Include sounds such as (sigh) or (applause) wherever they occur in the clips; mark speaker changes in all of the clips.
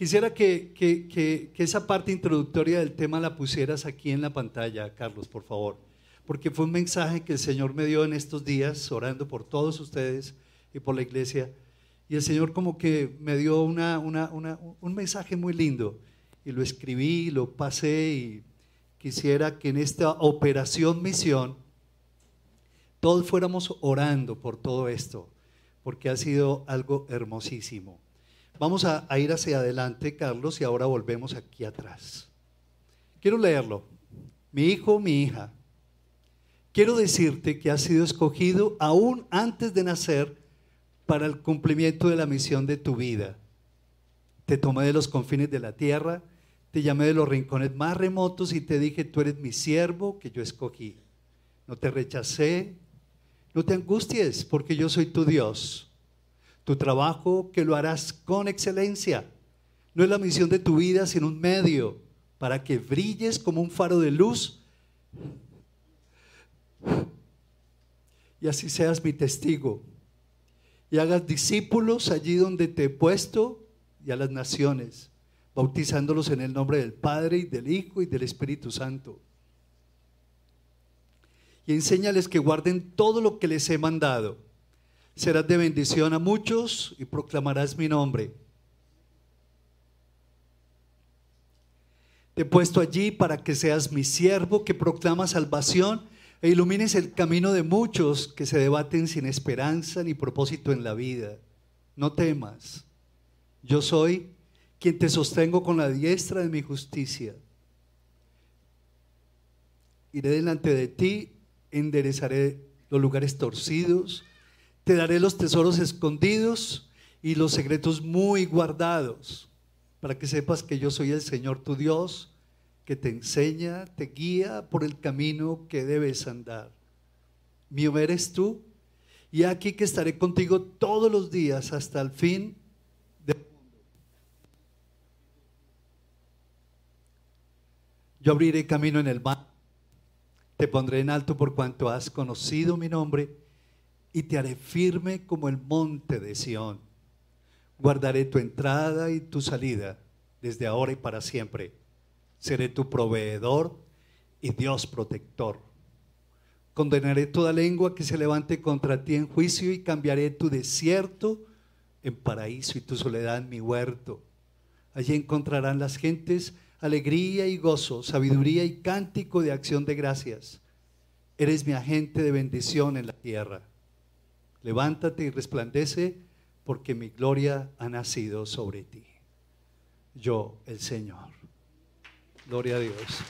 Speaker 1: Quisiera que, que, que, esa parte introductoria del tema la pusieras aquí en la pantalla, Carlos, por favor, porque fue un mensaje que el Señor me dio en estos días, orando por todos ustedes y por la iglesia, y el Señor como que me dio una, una, una, un mensaje muy lindo, y lo escribí, lo pasé, y quisiera que en esta operación misión todos fuéramos orando por todo esto, porque ha sido algo hermosísimo. Vamos a, ir hacia adelante, Carlos, y ahora volvemos aquí atrás. Quiero leerlo. Mi hijo, mi hija, quiero decirte que has sido escogido aún antes de nacer para el cumplimiento de la misión de tu vida. Te tomé de los confines de la tierra, te llamé de los rincones más remotos y te dije, tú eres mi siervo que yo escogí. No te rechacé, no te angusties porque yo soy tu Dios tu trabajo que lo harás con excelencia. No es la misión de tu vida, sino un medio para que brilles como un faro de luz y así seas mi testigo y hagas discípulos allí donde te he puesto y a las naciones, bautizándolos en el nombre del Padre y del Hijo y del Espíritu Santo. Y enséñales que guarden todo lo que les he mandado serás de bendición a muchos y proclamarás mi nombre. Te he puesto allí para que seas mi siervo que proclama salvación e ilumines el camino de muchos que se debaten sin esperanza ni propósito en la vida. No temas, yo soy quien te sostengo con la diestra de mi justicia. Iré delante de ti, enderezaré los lugares torcidos te daré los tesoros escondidos y los secretos muy guardados, para que sepas que yo soy el Señor tu Dios, que te enseña, te guía por el camino que debes andar. Mío eres tú, y aquí que estaré contigo todos los días hasta el fin del mundo. Yo abriré camino en el mar, te pondré en alto por cuanto has conocido mi nombre y te haré firme como el monte de Sión. Guardaré tu entrada y tu salida desde ahora y para siempre. Seré tu proveedor y Dios protector. Condenaré toda lengua que se levante contra ti en juicio y cambiaré tu desierto en paraíso y tu soledad en mi huerto. Allí encontrarán las gentes alegría y gozo, sabiduría y cántico de acción de gracias. Eres mi agente de bendición en la tierra. Levántate y resplandece, porque mi gloria ha nacido sobre ti. Yo, el Señor. Gloria a Dios.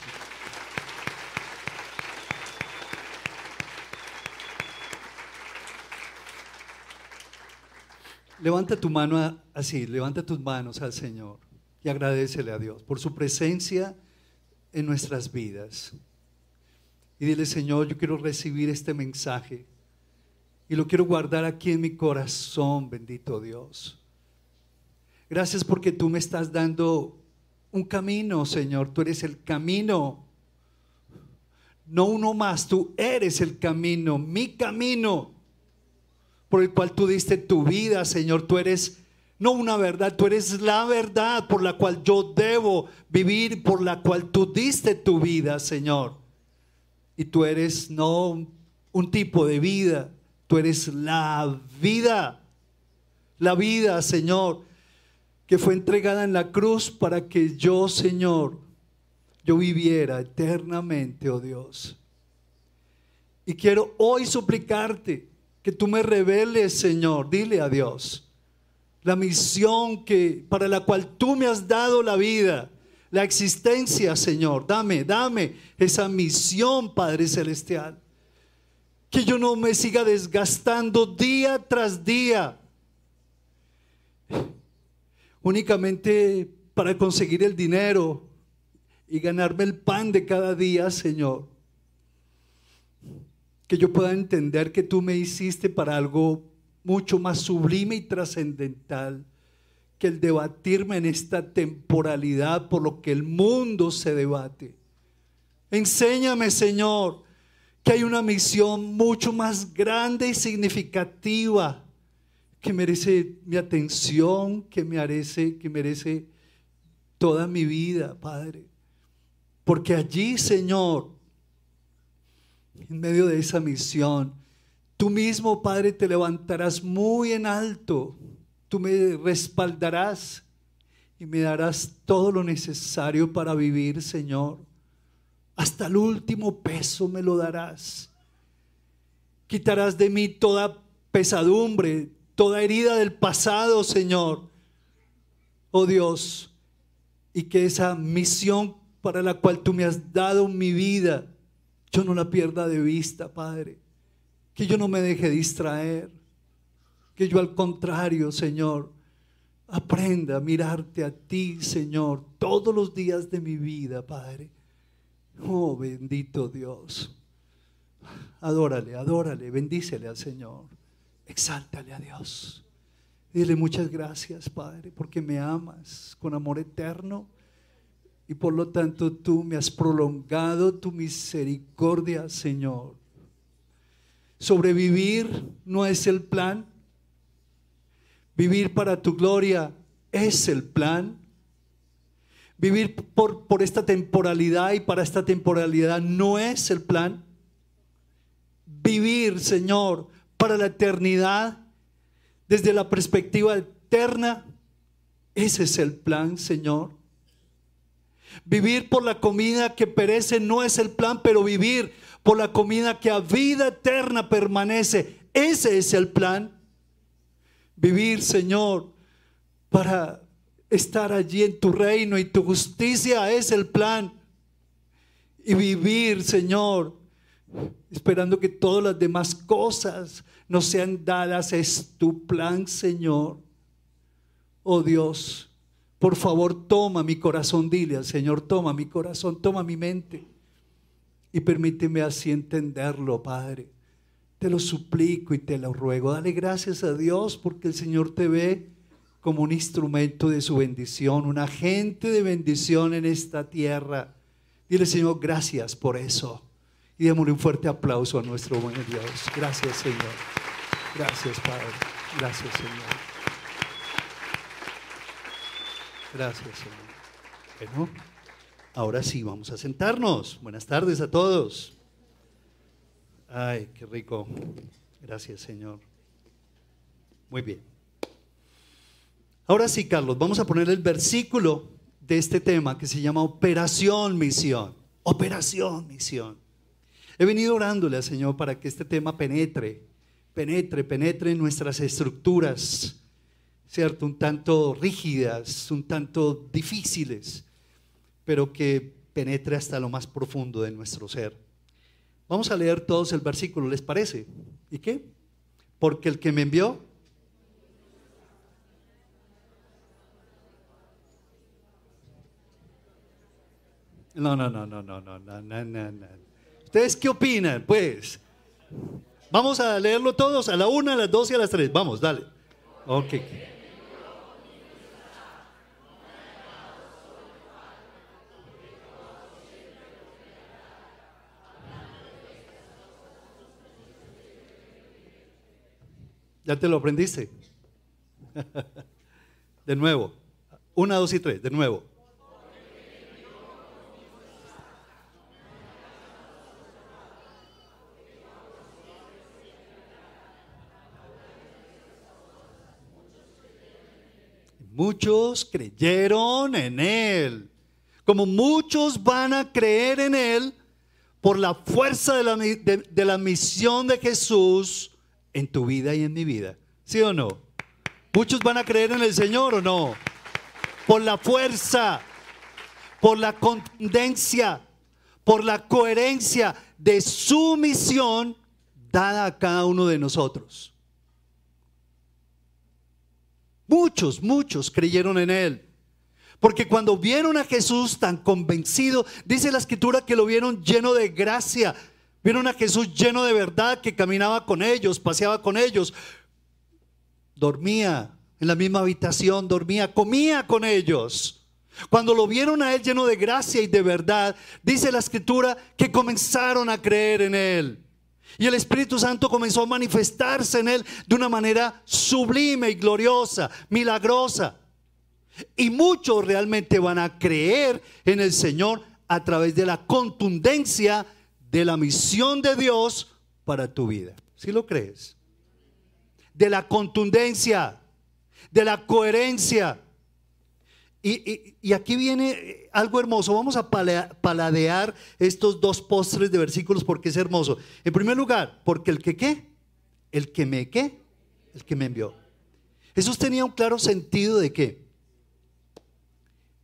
Speaker 1: Levanta tu mano así, levanta tus manos al Señor y agradecele a Dios por su presencia en nuestras vidas. Y dile, Señor, yo quiero recibir este mensaje y lo quiero guardar aquí en mi corazón, bendito Dios. Gracias porque tú me estás dando un camino, Señor. Tú eres el camino. No uno más, tú eres el camino, mi camino, por el cual tú diste tu vida, Señor. Tú eres no una verdad, tú eres la verdad por la cual yo debo vivir, por la cual tú diste tu vida, Señor. Y tú eres no un tipo de vida, Tú eres la vida, la vida, Señor, que fue entregada en la cruz para que yo, Señor, yo viviera eternamente, oh Dios. Y quiero hoy suplicarte que tú me reveles, Señor, dile a Dios, la misión que para la cual tú me has dado la vida, la existencia, Señor. Dame, dame esa misión, Padre celestial que yo no me siga desgastando día tras día únicamente para conseguir el dinero y ganarme el pan de cada día, Señor. Que yo pueda entender que tú me hiciste para algo mucho más sublime y trascendental que el debatirme en esta temporalidad por lo que el mundo se debate. Enséñame, Señor, que hay una misión mucho más grande y significativa que merece mi atención, que merece, que merece toda mi vida, Padre. Porque allí, Señor, en medio de esa misión, tú mismo, Padre, te levantarás muy en alto. Tú me respaldarás y me darás todo lo necesario para vivir, Señor. Hasta el último peso me lo darás. Quitarás de mí toda pesadumbre, toda herida del pasado, Señor. Oh Dios, y que esa misión para la cual tú me has dado mi vida, yo no la pierda de vista, Padre. Que yo no me deje distraer. Que yo al contrario, Señor, aprenda a mirarte a ti, Señor, todos los días de mi vida, Padre. Oh, bendito Dios. Adórale, adórale, bendícele al Señor. Exáltale a Dios. Dile muchas gracias, Padre, porque me amas con amor eterno y por lo tanto tú me has prolongado tu misericordia, Señor. Sobrevivir no es el plan. Vivir para tu gloria es el plan. Vivir por, por esta temporalidad y para esta temporalidad no es el plan. Vivir, Señor, para la eternidad desde la perspectiva eterna, ese es el plan, Señor. Vivir por la comida que perece no es el plan, pero vivir por la comida que a vida eterna permanece, ese es el plan. Vivir, Señor, para estar allí en tu reino y tu justicia es el plan. Y vivir, Señor, esperando que todas las demás cosas nos sean dadas, es tu plan, Señor. Oh Dios, por favor, toma mi corazón, dile al Señor, toma mi corazón, toma mi mente y permíteme así entenderlo, Padre. Te lo suplico y te lo ruego. Dale gracias a Dios porque el Señor te ve como un instrumento de su bendición, un agente de bendición en esta tierra. Dile, Señor, gracias por eso. Y démosle un fuerte aplauso a nuestro buen Dios. Gracias, Señor. Gracias, Padre. Gracias, Señor. Gracias, Señor. Bueno, ahora sí, vamos a sentarnos. Buenas tardes a todos. Ay, qué rico. Gracias, Señor. Muy bien. Ahora sí, Carlos, vamos a poner el versículo de este tema que se llama Operación Misión. Operación Misión. He venido orándole al Señor para que este tema penetre, penetre, penetre en nuestras estructuras ¿cierto? Un tanto rígidas, un tanto difíciles, pero que penetre hasta lo más profundo de nuestro ser. Vamos a leer todos el versículo, ¿les parece? ¿Y qué? Porque el que me envió... No, no, no, no, no, no, no, no, no. ¿Ustedes qué opinan? Pues, vamos a leerlo todos a la una, a las dos y a las tres. Vamos, dale. Ok. ¿Ya te lo aprendiste? (laughs) De nuevo. Una, dos y tres. De nuevo. Muchos creyeron en Él. Como muchos van a creer en Él por la fuerza de la, de la misión de Jesús en tu vida y en mi vida. ¿Sí o no? Muchos van a creer en el Señor o no. Por la fuerza, por la contundencia, por la coherencia de su misión dada a cada uno de nosotros. Muchos, muchos creyeron en Él. Porque cuando vieron a Jesús tan convencido, dice la escritura que lo vieron lleno de gracia, Vieron a Jesús lleno de verdad que caminaba con ellos, paseaba con ellos, dormía en la misma habitación, dormía, comía con ellos. Cuando lo vieron a él lleno de gracia y de verdad, dice la escritura que comenzaron a creer en él. Y el Espíritu Santo comenzó a manifestarse en él de una manera sublime y gloriosa, milagrosa. Y muchos realmente van a creer en el Señor a través de la contundencia de la misión de Dios para tu vida. ¿Sí lo crees? De la contundencia, de la coherencia. Y, aquí viene algo hermoso. Vamos a paladear estos dos postres de versículos porque es hermoso. En primer lugar, porque el que qué, el que me qué, el que me envió. Jesús tenía un claro sentido de qué.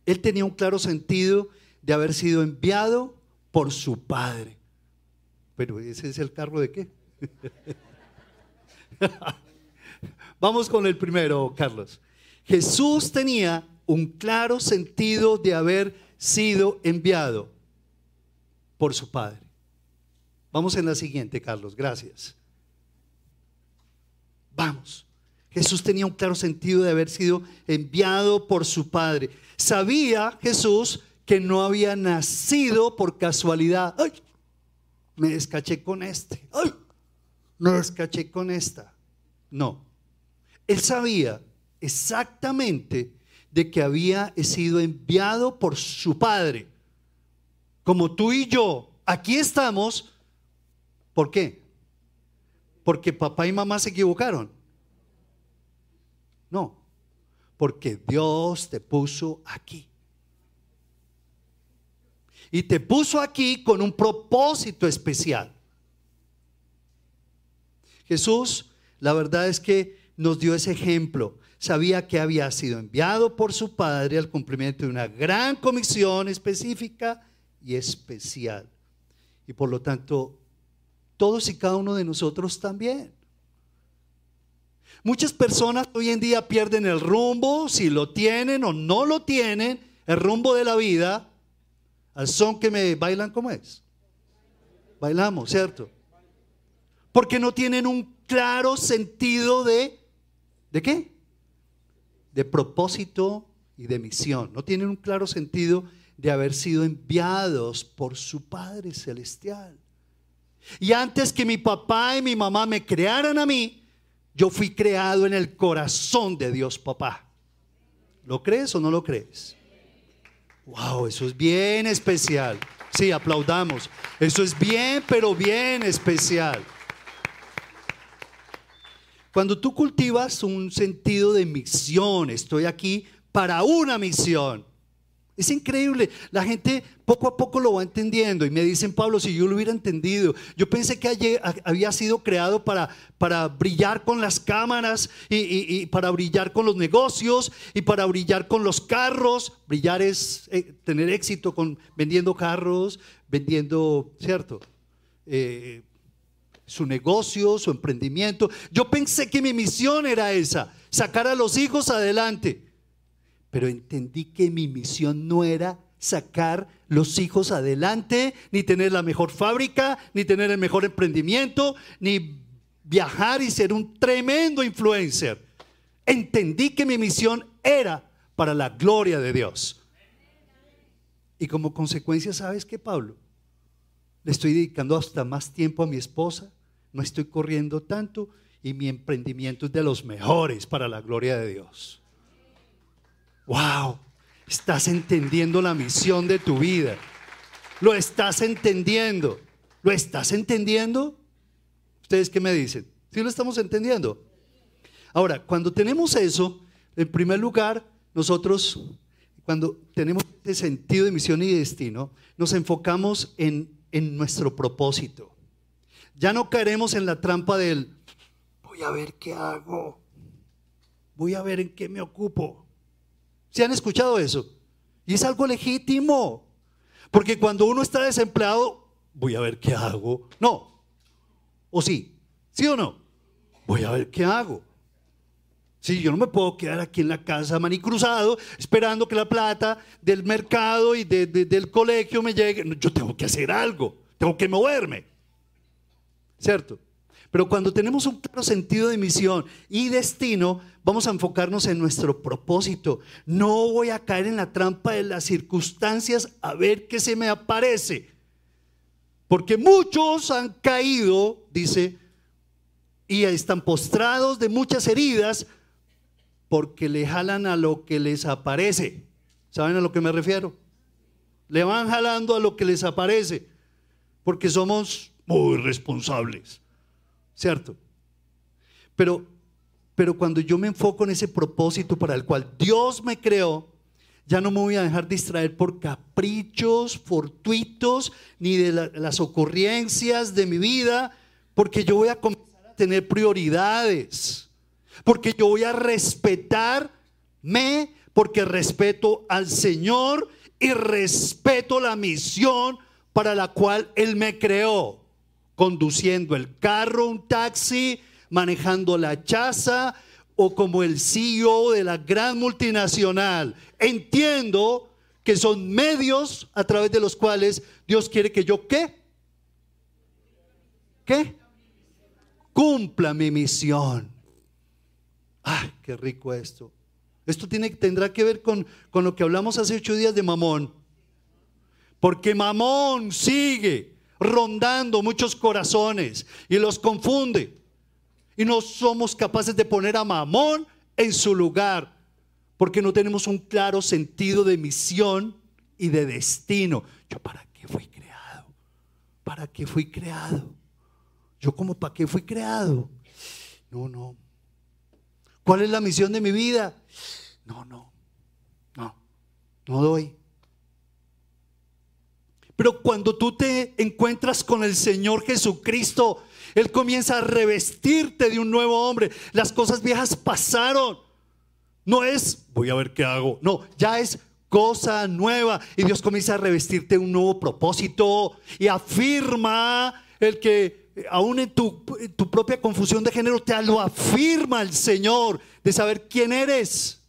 Speaker 1: Él tenía un claro sentido de haber sido enviado por su Padre. Pero ese es el carro de qué. (laughs) Vamos con el primero, Carlos. Jesús tenía un claro sentido de haber sido enviado por su Padre. Vamos en la siguiente, Carlos. Gracias. Vamos. Jesús tenía un claro sentido de haber sido enviado por su Padre. Sabía Jesús que no había nacido por casualidad. ¡Ay! Me descaché con este. ¡Ay! Me descaché con esta. No. Él sabía exactamente de que había sido enviado por su Padre. Como tú y yo, aquí estamos. ¿Por qué? Porque papá y mamá se equivocaron. No, porque Dios te puso aquí. Y te puso aquí con un propósito especial. Jesús, la verdad es que nos dio ese ejemplo. Sabía que había sido enviado por su Padre al cumplimiento de una gran comisión específica y especial. Y por lo tanto, todos y cada uno de nosotros también. Muchas personas hoy en día pierden el rumbo, si lo tienen o no lo tienen, el rumbo de la vida, al son que me bailan como es. Bailamos, ¿cierto? Porque no tienen un claro sentido de, ¿de qué? De propósito y de misión. No tienen un claro sentido de haber sido enviados por su Padre Celestial. Y antes que mi papá y mi mamá me crearan a mí, yo fui creado en el corazón de Dios papá. ¿Lo crees o no lo crees? Wow, eso es bien especial. Sí, aplaudamos. Eso es bien, pero bien especial. Cuando tú cultivas un sentido de misión, estoy aquí para una misión. Es increíble. La gente poco a poco lo va entendiendo. Y me dicen, Pablo, si yo lo hubiera entendido, yo pensé que había sido creado para, para brillar con las cámaras y, para brillar con los negocios y para brillar con los carros. Brillar es eh, tener éxito con vendiendo carros, vendiendo, ¿cierto? Eh, su negocio, su emprendimiento. Yo pensé que mi misión era esa, sacar a los hijos adelante pero entendí que mi misión no era sacar los hijos adelante, ni tener la mejor fábrica, ni tener el mejor emprendimiento, ni viajar y ser un tremendo influencer. Entendí que mi misión era para la gloria de Dios. Y como consecuencia, ¿sabes qué, Pablo? Le estoy dedicando hasta más tiempo a mi esposa, no estoy corriendo tanto y mi emprendimiento es de los mejores para la gloria de Dios. Wow, estás entendiendo la misión de tu vida. Lo estás entendiendo. ¿Lo estás entendiendo? ¿Ustedes qué me dicen? ¿Sí lo estamos entendiendo? Ahora, cuando tenemos eso, en primer lugar, nosotros, cuando tenemos ese sentido de misión y destino, nos enfocamos en, en nuestro propósito. Ya no caeremos en la trampa del, voy a ver qué hago, voy a ver en qué me ocupo. ¿Se han escuchado eso? Y es algo legítimo. Porque cuando uno está desempleado, voy a ver qué hago. No. ¿O sí? ¿Sí o no? Voy a ver qué hago. Sí, yo no me puedo quedar aquí en la casa manicruzado esperando que la plata del mercado y del colegio me llegue. Yo tengo que hacer algo, tengo que moverme. ¿Cierto? Pero cuando tenemos un claro sentido de misión y destino, vamos a enfocarnos en nuestro propósito. No voy a caer en la trampa de las circunstancias a ver qué se me aparece. Porque muchos han caído, dice, y están postrados de muchas heridas porque le jalan a lo que les aparece. ¿Saben a lo que me refiero? Le van jalando a lo que les aparece, porque somos muy responsables, ¿cierto? Pero, pero cuando yo me enfoco en ese propósito para el cual Dios me creó, ya no me voy a dejar distraer por caprichos fortuitos ni de las ocurrencias de mi vida, porque yo voy a comenzar a tener prioridades, porque yo voy a respetarme, porque respeto al Señor y respeto la misión para la cual Él me creó, conduciendo el carro, un taxi, manejando la chaza, o como el CEO de la gran multinacional. Entiendo que son medios a través de los cuales Dios quiere que yo qué? ¿Qué? Cumpla mi misión. Ay, qué rico esto. Esto tiene, tendrá que ver con, con lo que hablamos hace ocho días de Mamón. Porque Mamón sigue rondando muchos corazones y los confunde y no somos capaces de poner a Mamón en su lugar, porque no tenemos un claro sentido de misión y de destino. Yo para qué fui creado? ¿Para qué fui creado? Yo como para qué fui creado? No, no. ¿Cuál es la misión de mi vida? No, no. No. No doy. Pero cuando tú te encuentras con el Señor Jesucristo, él comienza a revestirte de un nuevo hombre. Las cosas viejas pasaron. No es, voy a ver qué hago. No, ya es cosa nueva. Y Dios comienza a revestirte un nuevo propósito y afirma el que aún en tu, en tu propia confusión de género te lo afirma el Señor de saber quién eres.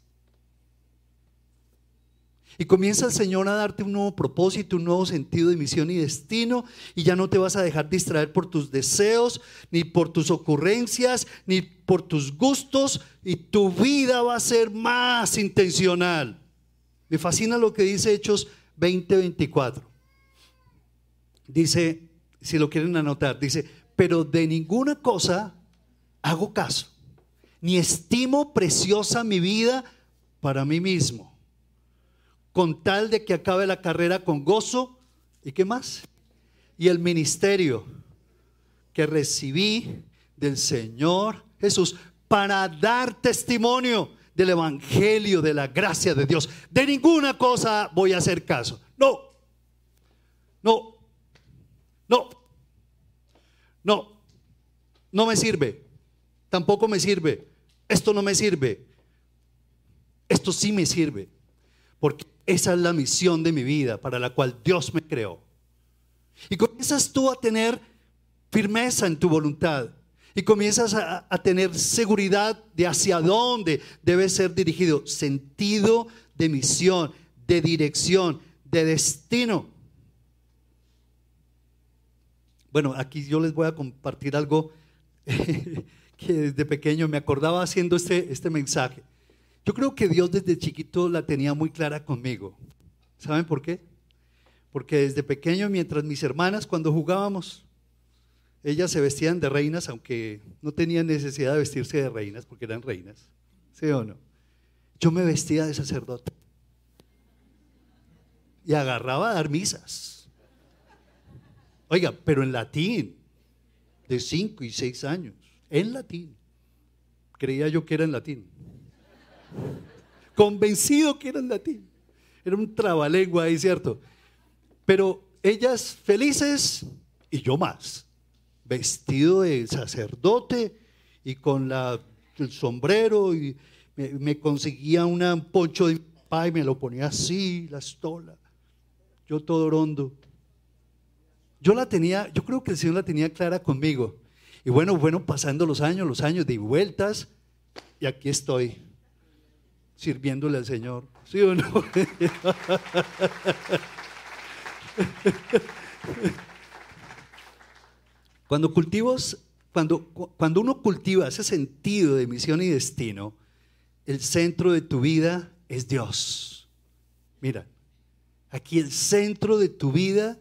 Speaker 1: Y comienza el Señor a darte un nuevo propósito, un nuevo sentido de misión y destino. Y ya no te vas a dejar distraer por tus deseos, ni por tus ocurrencias, ni por tus gustos. Y tu vida va a ser más intencional. Me fascina lo que dice Hechos 20:24. Dice, si lo quieren anotar, dice, pero de ninguna cosa hago caso, ni estimo preciosa mi vida para mí mismo con tal de que acabe la carrera con gozo. ¿Y qué más? Y el ministerio que recibí del Señor Jesús para dar testimonio del Evangelio, de la gracia de Dios. De ninguna cosa voy a hacer caso. No, no, no, no, no me sirve. Tampoco me sirve. Esto no me sirve. Esto sí me sirve. Porque esa es la misión de mi vida para la cual Dios me creó. Y comienzas tú a tener firmeza en tu voluntad. Y comienzas a, tener seguridad de hacia dónde debe ser dirigido. Sentido de misión, de dirección, de destino. Bueno, aquí yo les voy a compartir algo (laughs) que desde pequeño me acordaba haciendo este, este mensaje. Yo creo que Dios desde chiquito la tenía muy clara conmigo. ¿Saben por qué? Porque desde pequeño, mientras mis hermanas cuando jugábamos, ellas se vestían de reinas, aunque no tenían necesidad de vestirse de reinas, porque eran reinas. ¿Sí o no? Yo me vestía de sacerdote. Y agarraba a dar misas. Oiga, pero en latín, de cinco y seis años, en latín. Creía yo que era en latín. Convencido que era en latín. Era un trabalengua ahí, ¿cierto? Pero ellas felices y yo más. Vestido de sacerdote y con la, el sombrero y me, conseguía un poncho de papá y me lo ponía así, la estola. Yo todo rondo. Yo la tenía, yo creo que el Señor la tenía clara conmigo. Y bueno, bueno, pasando los años, los años de vueltas, y aquí estoy sirviéndole al Señor. ¿Sí o no? (laughs) Cuando cultivos, cuando, cuando uno cultiva ese sentido de misión y destino, el centro de tu vida es Dios. Mira, aquí el centro de tu vida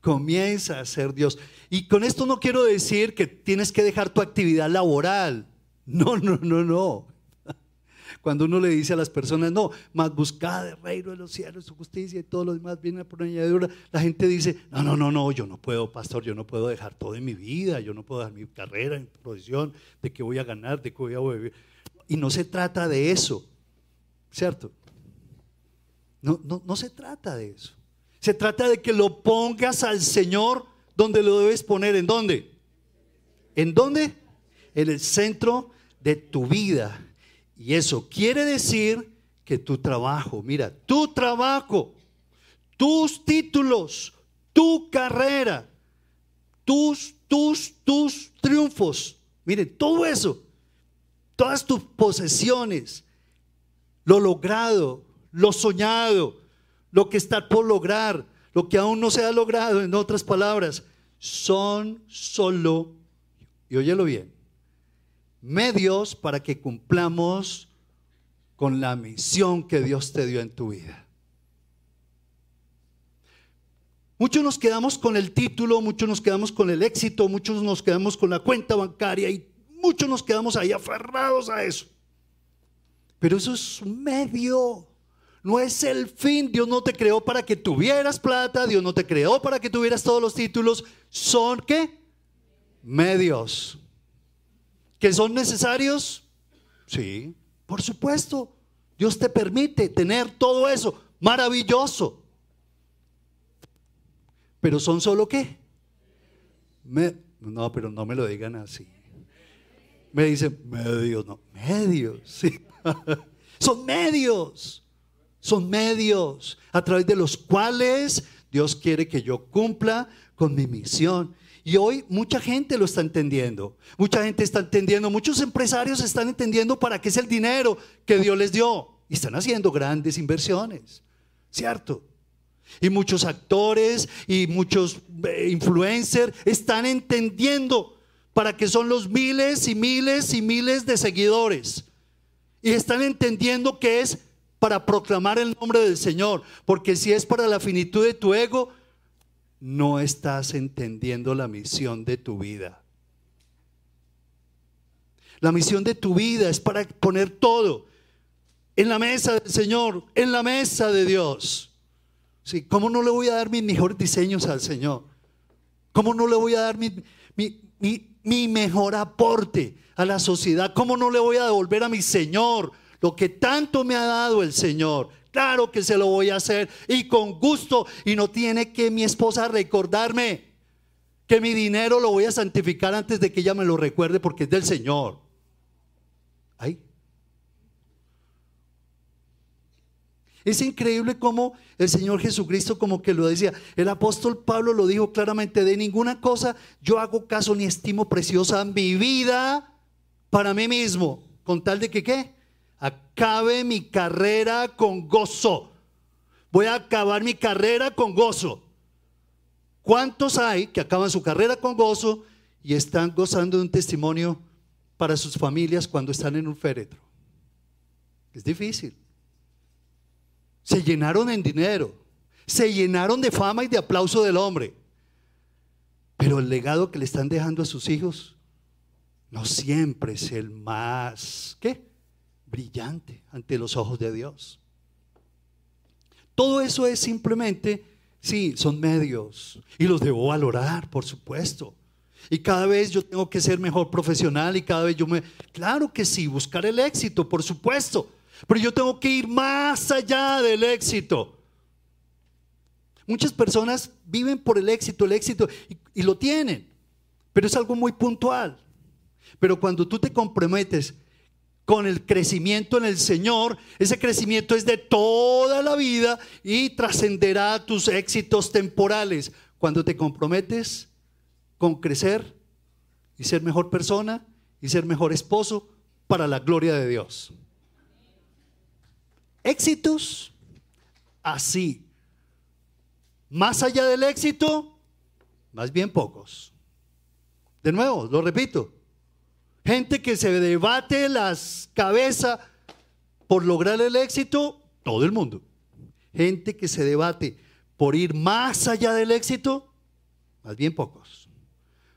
Speaker 1: comienza a ser Dios. Y con esto no quiero decir que tienes que dejar tu actividad laboral. No, no, no, no. Cuando uno le dice a las personas, no, más buscada el reino de los cielos, su justicia y todo lo demás viene por añadidura, la gente dice, no, no, no, no, yo no puedo, pastor, yo no puedo dejar todo en mi vida, yo no puedo dejar mi carrera, mi profesión, de qué voy a ganar, de qué voy a vivir. Y no se trata de eso, ¿cierto? No, no, no se trata de eso. Se trata de que lo pongas al Señor donde lo debes poner. ¿En dónde? ¿En dónde? En el centro de tu vida. Y eso quiere decir que tu trabajo, mira, tu trabajo, tus títulos, tu carrera, tus, tus, tus triunfos, miren, todo eso, todas tus posesiones, lo logrado, lo soñado, lo que está por lograr, lo que aún no se ha logrado, en otras palabras, son solo, y óyelo bien, medios para que cumplamos con la misión que Dios te dio en tu vida. Muchos nos quedamos con el título, muchos nos quedamos con el éxito, muchos nos quedamos con la cuenta bancaria y muchos nos quedamos ahí aferrados a eso. Pero eso es un medio, no es el fin. Dios no te creó para que tuvieras plata, Dios no te creó para que tuvieras todos los títulos. Son qué? Medios. ¿Que son necesarios? Sí, por supuesto. Dios te permite tener todo eso. Maravilloso. Pero son solo qué? no, pero no me lo digan así. Me dicen medios, no, medios. Sí. (laughs) son medios. Son medios a través de los cuales Dios quiere que yo cumpla con mi misión. Y hoy mucha gente lo está entendiendo. Mucha gente está entendiendo, muchos empresarios están entendiendo para qué es el dinero que Dios les dio. Y están haciendo grandes inversiones, ¿cierto? Y muchos actores y muchos eh, influencers están entendiendo para qué son los miles y miles y miles de seguidores. Y están entendiendo que es para proclamar el nombre del Señor. Porque si es para la finitud de tu ego, no estás entendiendo la misión de tu vida. La misión de tu vida es para poner todo en la mesa del Señor, en la mesa de Dios. Sí, ¿Cómo no le voy a dar mis mejores diseños al Señor? ¿Cómo no le voy a dar mi, mi mejor aporte a la sociedad? ¿Cómo no le voy a devolver a mi Señor lo que tanto me ha dado el Señor? Claro que se lo voy a hacer y con gusto. Y no tiene que mi esposa recordarme que mi dinero lo voy a santificar antes de que ella me lo recuerde porque es del Señor. Ay. Es increíble cómo el Señor Jesucristo como que lo decía. El apóstol Pablo lo dijo claramente, de ninguna cosa yo hago caso ni estimo preciosa mi vida para mí mismo, con tal de que qué? Acabe mi carrera con gozo. Voy a acabar mi carrera con gozo. ¿Cuántos hay que acaban su carrera con gozo y están gozando de un testimonio para sus familias cuando están en un féretro? Es difícil. Se llenaron en dinero, se llenaron de fama y de aplauso del hombre. Pero el legado que le están dejando a sus hijos no siempre es el más, ¿qué? Brillante ante los ojos de Dios. Todo eso es simplemente, sí, son medios y los debo valorar, por supuesto. Y cada vez yo tengo que ser mejor profesional y cada vez yo me... Claro que sí, buscar el éxito, por supuesto. Pero yo tengo que ir más allá del éxito. Muchas personas viven por el éxito, el éxito, y, y lo tienen. Pero es algo muy puntual. Pero cuando tú te comprometes con el crecimiento en el Señor, ese crecimiento es de toda la vida y trascenderá tus éxitos temporales. Cuando te comprometes con crecer y ser mejor persona y ser mejor esposo para la gloria de Dios. Éxitos así. Más allá del éxito, más bien pocos. De nuevo, lo repito, Gente que se debate las cabezas por lograr el éxito, todo el mundo. Gente que se debate por ir más allá del éxito, más bien pocos.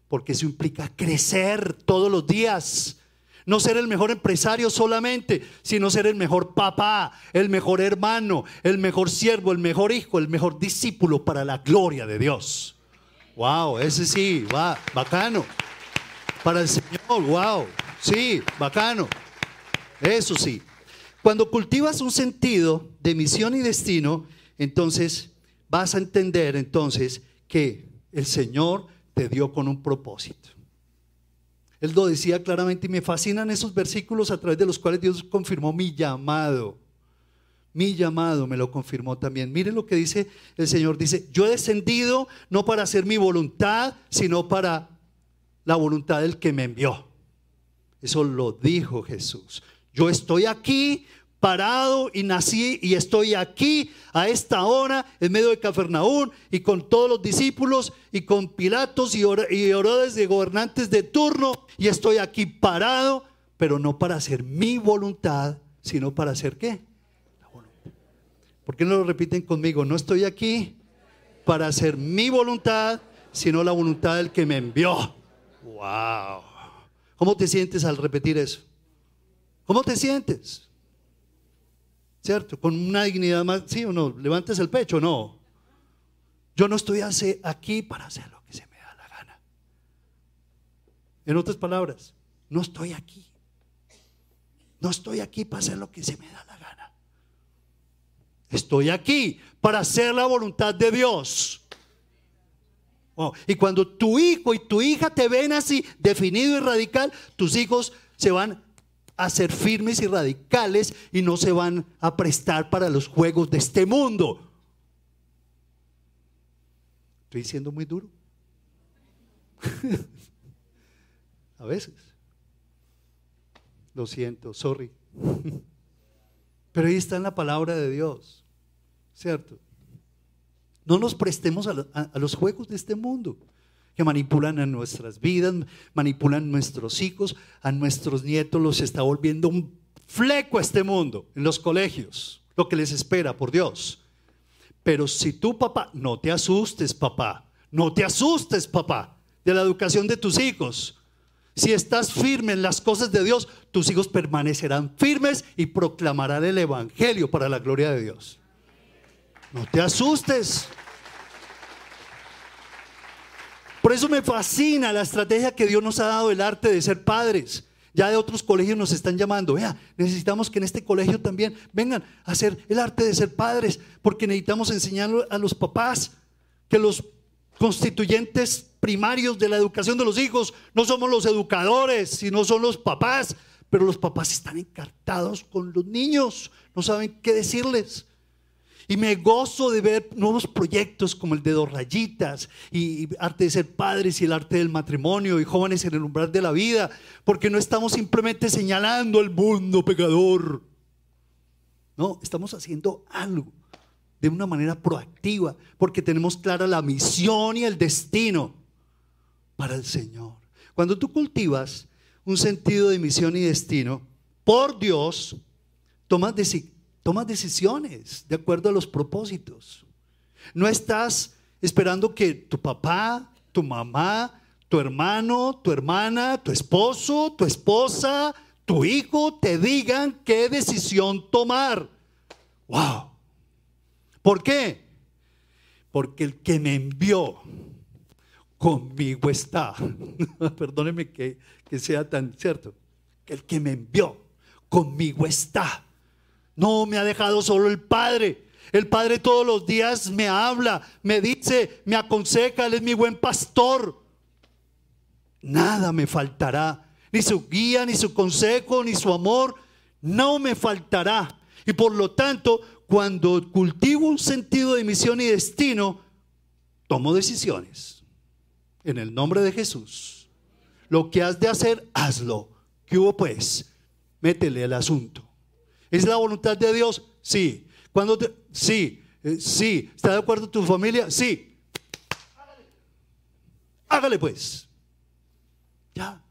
Speaker 1: Porque eso implica crecer todos los días. No ser el mejor empresario solamente, sino ser el mejor papá, el mejor hermano, el mejor siervo, el mejor hijo, el mejor discípulo para la gloria de Dios. Wow, ese sí, va, bacano. Para el Señor, wow, sí, bacano. Eso sí. Cuando cultivas un sentido de misión y destino, entonces vas a entender entonces que el Señor te dio con un propósito. Él lo decía claramente y me fascinan esos versículos a través de los cuales Dios confirmó mi llamado. Mi llamado me lo confirmó también. Miren lo que dice el Señor. Dice, yo he descendido no para hacer mi voluntad, sino para la voluntad del que me envió. Eso lo dijo Jesús. Yo estoy aquí parado y nací y estoy aquí a esta hora en medio de Cafarnaún y con todos los discípulos y con Pilatos y, y de gobernantes de turno y estoy aquí parado, pero no para hacer mi voluntad, sino para hacer qué? ¿Por qué no lo repiten conmigo? No estoy aquí para hacer mi voluntad, sino la voluntad del que me envió. Wow. ¿Cómo te sientes al repetir eso? ¿Cómo te sientes? ¿cierto? Con una dignidad más, sí o no, levantes el pecho, no. Yo no estoy aquí para hacer lo que se me da la gana. En otras palabras, no estoy aquí. No estoy aquí para hacer lo que se me da la gana. Estoy aquí para hacer la voluntad de Dios. Oh, y cuando tu hijo y tu hija te ven así, definido y radical, tus hijos se van a ser firmes y radicales y no se van a prestar para los juegos de este mundo. Estoy siendo muy duro. (laughs) a veces. Lo siento, sorry. (laughs) Pero ahí está en la palabra de Dios, ¿cierto? No nos prestemos a, los juegos de este mundo que manipulan a nuestras vidas, manipulan a nuestros hijos, a nuestros nietos, los está volviendo un fleco a este mundo en los colegios, lo que les espera, por Dios. Pero si tú, papá, no te asustes, papá, no te asustes, papá, de la educación de tus hijos. Si estás firme en las cosas de Dios, tus hijos permanecerán firmes y proclamarán el Evangelio para la gloria de Dios. No te asustes. Por eso me fascina la estrategia que Dios nos ha dado el arte de ser padres. Ya de otros colegios nos están llamando. Vea, necesitamos que en este colegio también vengan a hacer el arte de ser padres, porque necesitamos enseñar a los papás que los constituyentes primarios de la educación de los hijos no somos los educadores, sino son los papás. Pero los papás están encartados con los niños, no saben qué decirles. Y me gozo de ver nuevos proyectos como el de dos rayitas y arte de ser padres y el arte del matrimonio y jóvenes en el umbral de la vida, porque no estamos simplemente señalando al mundo pecador. No, estamos haciendo algo de una manera proactiva, porque tenemos clara la misión y el destino para el Señor. Cuando tú cultivas un sentido de misión y destino por Dios, tomas Tomas decisiones de acuerdo a los propósitos. No estás esperando que tu papá, tu mamá, tu hermano, tu hermana, tu esposo, tu esposa, tu hijo te digan qué decisión tomar. ¡Wow! ¿Por qué? Porque el que me envió conmigo está. (laughs) Perdóneme que, que sea tan cierto. El que me envió conmigo está. No me ha dejado solo el Padre. El Padre todos los días me habla, me dice, me aconseja, Él es mi buen pastor. Nada me faltará, ni su guía, ni su consejo, ni su amor, no me faltará. Y por lo tanto, cuando cultivo un sentido de misión y destino, tomo decisiones. En el nombre de Jesús. Lo que has de hacer, hazlo. ¿Qué hubo pues? Métele el asunto. ¿Es la voluntad de Dios? Sí. Cuando sí, eh, sí. ¿Está de acuerdo tu familia? Sí. Hágale. pues. Ya.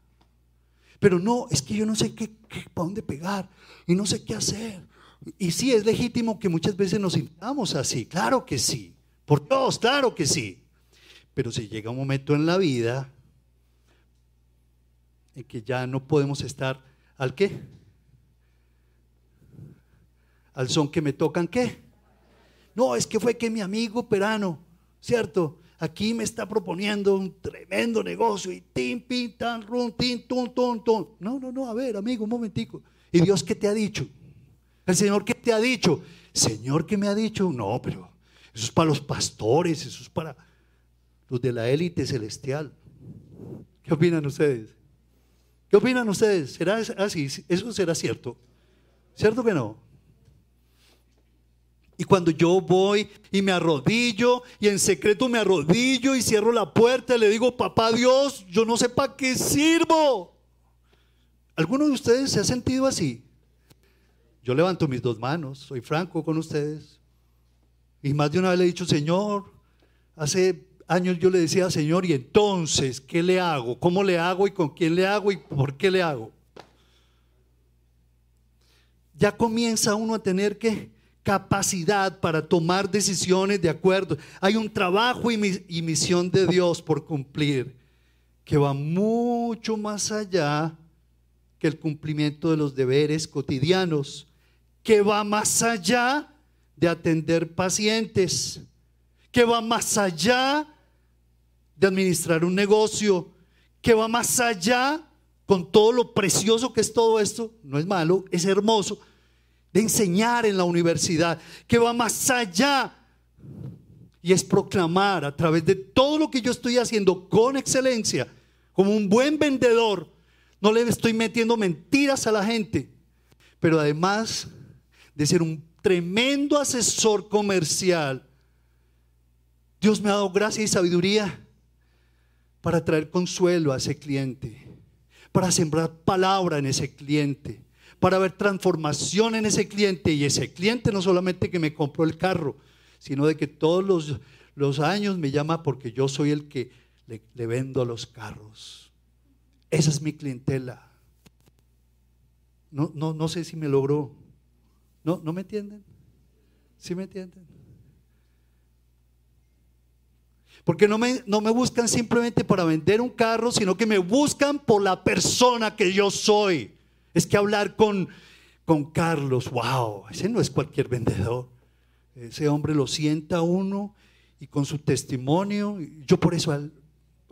Speaker 1: Pero no, es que yo no sé qué, para dónde pegar y no sé qué hacer. Y sí, es legítimo que muchas veces nos sintamos así, claro que sí. Por todos, claro que sí. Pero si llega un momento en la vida en que ya no podemos estar ¿Al qué? Al son que me tocan qué? No, es que fue que mi amigo Perano, ¿cierto? Aquí me está proponiendo un tremendo negocio y tin, pin, tan, run, tin, tun, tun, tun. No, no, no, a ver, amigo, un momentico. ¿Y Dios qué te ha dicho? ¿El Señor qué te ha dicho? Señor, ¿qué me ha dicho? No, pero eso es para los pastores, eso es para los de la élite celestial. ¿Qué opinan ustedes? ¿Qué opinan ustedes? ¿Será así? ¿Eso será cierto? ¿Cierto que no? Y cuando yo voy y me arrodillo y en secreto me arrodillo y cierro la puerta y le digo, papá Dios, yo no sé para qué sirvo. ¿Alguno de ustedes se ha sentido así? Yo levanto mis dos manos, soy franco con ustedes. Y más de una vez le he dicho, Señor, hace años yo le decía, Señor, y entonces, ¿qué le hago? ¿Cómo le hago y con quién le hago y por qué le hago? Ya comienza uno a tener que capacidad para tomar decisiones de acuerdo. Hay un trabajo y, misión de Dios por cumplir que va mucho más allá que el cumplimiento de los deberes cotidianos, que va más allá de atender pacientes, que va más allá de administrar un negocio, que va más allá con todo lo precioso que es todo esto, no es malo, es hermoso, de enseñar en la universidad, que va más allá y es proclamar a través de todo lo que yo estoy haciendo con excelencia, como un buen vendedor, no le estoy metiendo mentiras a la gente, pero además de ser un tremendo asesor comercial, Dios me ha dado gracia y sabiduría para traer consuelo a ese cliente, para sembrar palabra en ese cliente, para ver transformación en ese cliente y ese cliente no solamente que me compró el carro, sino de que todos los, los años me llama porque yo soy el que le, le vendo los carros. Esa es mi clientela. No, no, no sé si me logró. ¿No, ¿No me entienden? ¿Sí me entienden? Porque no me, no me buscan simplemente para vender un carro, sino que me buscan por la persona que yo soy. Es que hablar con, con Carlos, wow, ese no es cualquier vendedor. Ese hombre lo sienta uno y con su testimonio, yo por eso,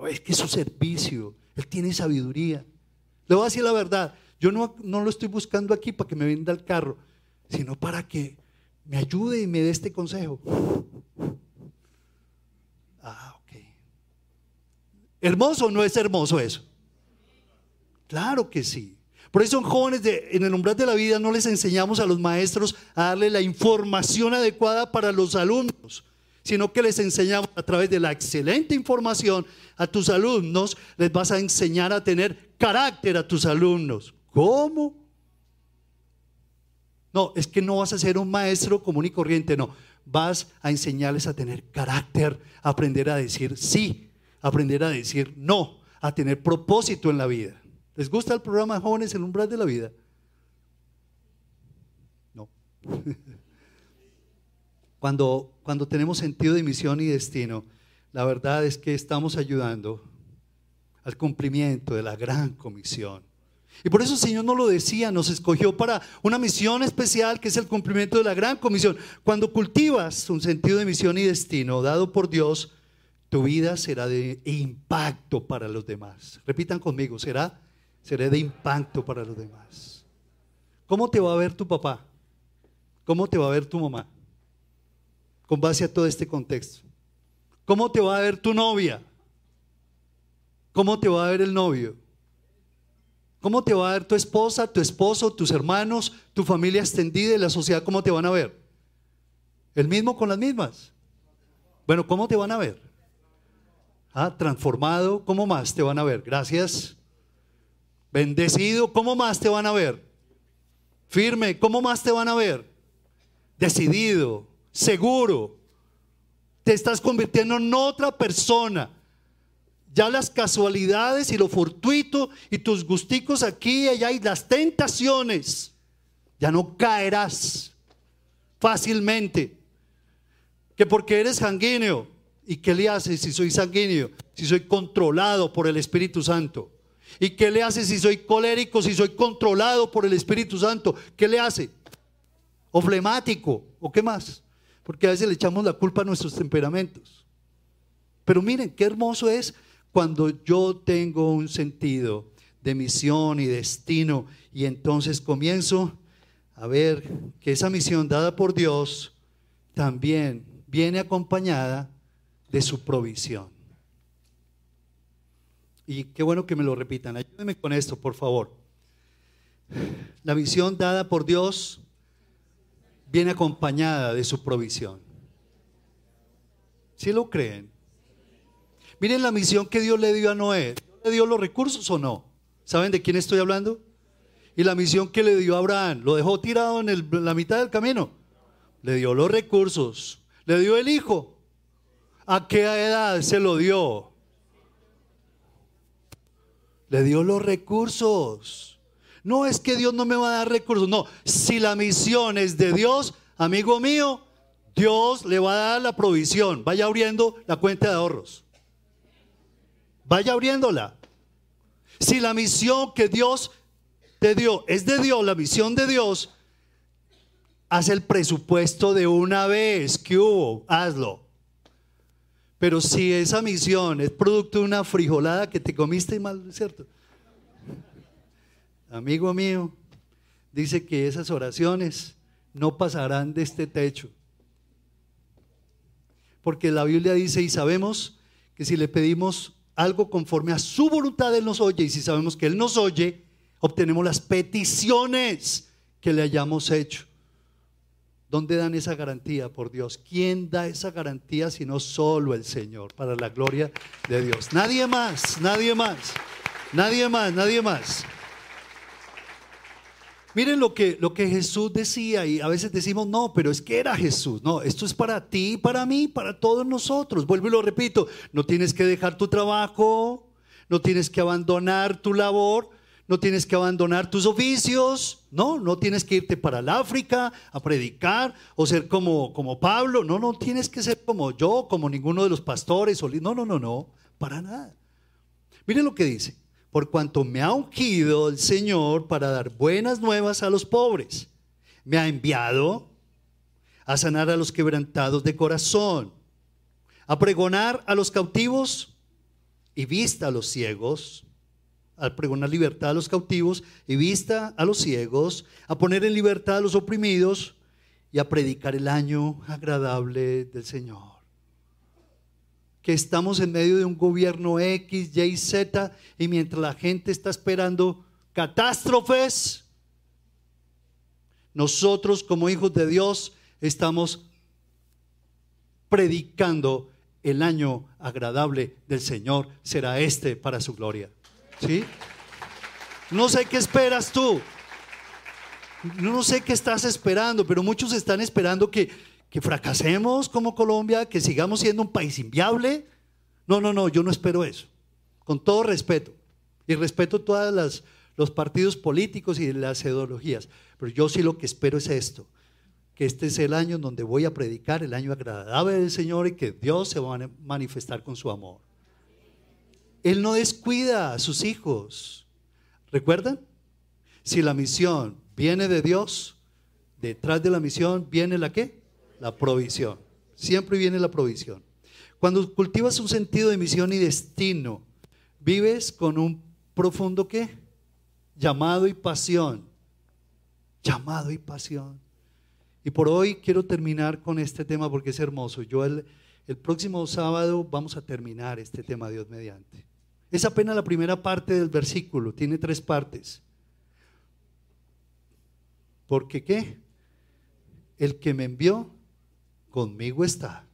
Speaker 1: es que es su servicio, él tiene sabiduría. Le voy a decir la verdad, yo no, no lo estoy buscando aquí para que me venda el carro, sino para que me ayude y me dé este consejo. Ah, ok. ¿Hermoso o no es hermoso eso? Claro que sí. Por eso en jóvenes en el umbral de la vida no les enseñamos a los maestros a darle la información adecuada para los alumnos, sino que les enseñamos a través de la excelente información a tus alumnos, les vas a enseñar a tener carácter a tus alumnos. ¿Cómo? No, es que no vas a ser un maestro común y corriente, no. Vas a enseñarles a tener carácter, a aprender a decir sí, a aprender a decir no, a tener propósito en la vida. ¿Les gusta el programa Jóvenes el umbral de la vida? No. (laughs) Cuando, cuando tenemos sentido de misión y destino, la verdad es que estamos ayudando al cumplimiento de la gran comisión. Y por eso el Señor no lo decía, nos escogió para una misión especial que es el cumplimiento de la gran comisión. Cuando cultivas un sentido de misión y destino dado por Dios, tu vida será de impacto para los demás. Repitan conmigo, será seré de impacto para los demás. ¿Cómo te va a ver tu papá? ¿Cómo te va a ver tu mamá? Con base a todo este contexto. ¿Cómo te va a ver tu novia? ¿Cómo te va a ver el novio? ¿Cómo te va a ver tu esposa, tu esposo, tus hermanos, tu familia extendida y la sociedad? ¿Cómo te van a ver? ¿El mismo con las mismas? Bueno, ¿cómo te van a ver? Ah, transformado, ¿cómo más te van a ver? Gracias. Bendecido, ¿cómo más te van a ver? Firme, ¿cómo más te van a ver? Decidido, seguro. Te estás convirtiendo en otra persona. Ya las casualidades y lo fortuito y tus gusticos aquí y allá y las tentaciones, ya no caerás fácilmente. Que porque eres sanguíneo, ¿y qué le haces si soy sanguíneo? Si soy controlado por el Espíritu Santo. ¿Y qué le hace si soy colérico, si soy controlado por el Espíritu Santo? ¿Qué le hace? ¿O flemático? ¿O qué más? Porque a veces le echamos la culpa a nuestros temperamentos. Pero miren, qué hermoso es cuando yo tengo un sentido de misión y destino y entonces comienzo a ver que esa misión dada por Dios también viene acompañada de su provisión. Y qué bueno que me lo repitan. Ayúdenme con esto, por favor. La misión dada por Dios viene acompañada de su provisión. ¿Sí lo creen? Miren la misión que Dios le dio a Noé. ¿Le dio los recursos o no? ¿Saben de quién estoy hablando? Y la misión que le dio a Abraham, ¿lo dejó tirado en la mitad del camino? Le dio los recursos. ¿Le dio el hijo? ¿A qué edad se lo dio? Le dio los recursos. No es que Dios no me va a dar recursos. No, si la misión es de Dios, amigo mío, Dios le va a dar la provisión. Vaya abriendo la cuenta de ahorros. Vaya abriéndola. Si la misión que Dios te dio es de Dios, la misión de Dios, haz el presupuesto de una vez. que hubo? Hazlo. Pero si esa misión es producto de una frijolada que te comiste mal, ¿cierto? Amigo mío, dice que esas oraciones no pasarán de este techo. Porque la Biblia dice, y sabemos que si le pedimos algo conforme a su voluntad, Él nos oye. Y si sabemos que Él nos oye, obtenemos las peticiones que le hayamos hecho. ¿Dónde dan esa garantía, por Dios? ¿Quién da esa garantía sino solo el Señor, para la gloria de Dios? Nadie más, nadie más, nadie más, nadie más. Miren lo que, lo que Jesús decía y a veces decimos, no, pero es que era Jesús. No, esto es para ti, para mí, para todos nosotros. Vuelvo y lo repito, no tienes que dejar tu trabajo, no tienes que abandonar tu labor, no tienes que abandonar tus oficios, no, no tienes que irte para el África a predicar o ser como, como Pablo, no, no tienes que ser como yo, como ninguno de los pastores, no, no, no, no, para nada. Miren lo que dice por cuanto me ha ungido el Señor para dar buenas nuevas a los pobres. Me ha enviado a sanar a los quebrantados de corazón, a pregonar a los cautivos y vista a los ciegos, a pregonar libertad a los cautivos y vista a los ciegos, a poner en libertad a los oprimidos y a predicar el año agradable del Señor que estamos en medio de un gobierno X, Y, Z, y mientras la gente está esperando catástrofes, nosotros como hijos de Dios estamos predicando el año agradable del Señor será este para su gloria. ¿Sí? No sé qué esperas tú. No sé qué estás esperando, pero muchos están esperando que que fracasemos como Colombia, que sigamos siendo un país inviable. No, no, no, yo no espero eso. Con todo respeto. Y respeto todos los partidos políticos y las ideologías. Pero yo sí lo que espero es esto. Que este es el año en donde voy a predicar, el año agradable del Señor y que Dios se va a manifestar con su amor. Él no descuida a sus hijos. ¿Recuerdan? Si la misión viene de Dios, detrás de la misión viene la qué? la provisión. Siempre viene la provisión. Cuando cultivas un sentido de misión y destino, vives con un profundo qué? Llamado y pasión. Llamado y pasión. Y por hoy quiero terminar con este tema porque es hermoso. Yo el, el próximo sábado vamos a terminar este tema, Dios mediante. Es apenas la primera parte del versículo, tiene tres partes. Porque qué? El que me envió conmigo está.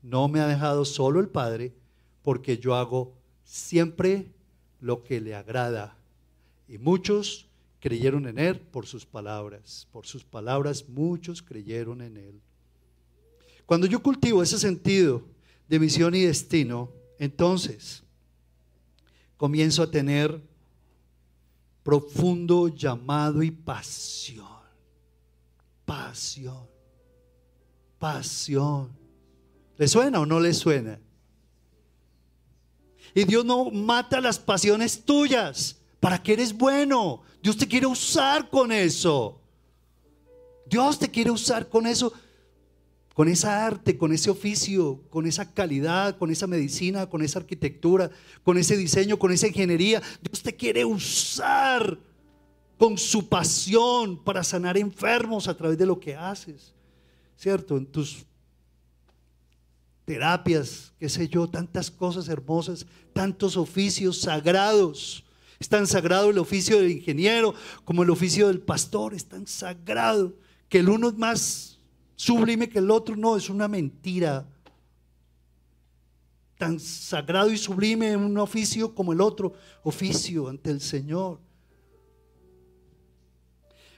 Speaker 1: No me ha dejado solo el Padre, porque yo hago siempre lo que le agrada. Y muchos creyeron en Él por sus palabras. Por sus palabras muchos creyeron en Él. Cuando yo cultivo ese sentido de misión y destino, entonces comienzo a tener profundo llamado y pasión. Pasión pasión. ¿Le suena o no le suena? Y Dios no mata las pasiones tuyas. ¿Para qué eres bueno? Dios te quiere usar con eso. Dios te quiere usar con eso, con esa arte, con ese oficio, con esa calidad, con esa medicina, con esa arquitectura, con ese diseño, con esa ingeniería. Dios te quiere usar con su pasión para sanar enfermos a través de lo que haces. ¿Cierto? En tus terapias, qué sé yo, tantas cosas hermosas, tantos oficios sagrados. Es tan sagrado el oficio del ingeniero como el oficio del pastor, es tan sagrado que el uno es más sublime que el otro, no, es una mentira. Tan sagrado y sublime un oficio como el otro oficio ante el Señor.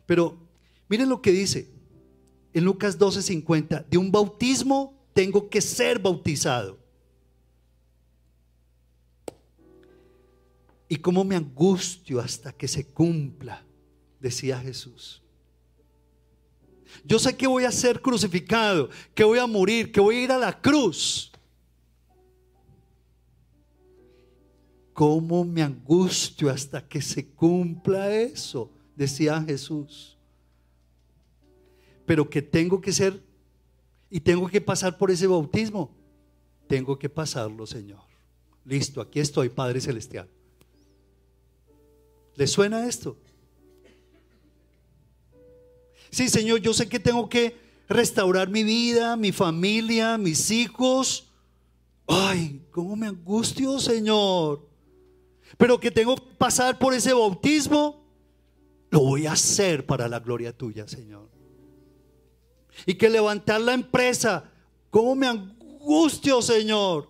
Speaker 1: Pero miren lo que dice en Lucas 12:50, de un bautismo tengo que ser bautizado. Y cómo me angustio hasta que se cumpla, decía Jesús. Yo sé que voy a ser crucificado, que voy a morir, que voy a ir a la cruz. ¿Cómo me angustio hasta que se cumpla eso? Decía Jesús. Pero que tengo que ser y tengo que pasar por ese bautismo. Tengo que pasarlo, Señor. Listo, aquí estoy, Padre Celestial. ¿Le suena esto? Sí, Señor, yo sé que tengo que restaurar mi vida, mi familia, mis hijos. Ay, cómo me angustio, Señor. Pero que tengo que pasar por ese bautismo, lo voy a hacer para la gloria tuya, Señor. Y que levantar la empresa, cómo me angustio, Señor,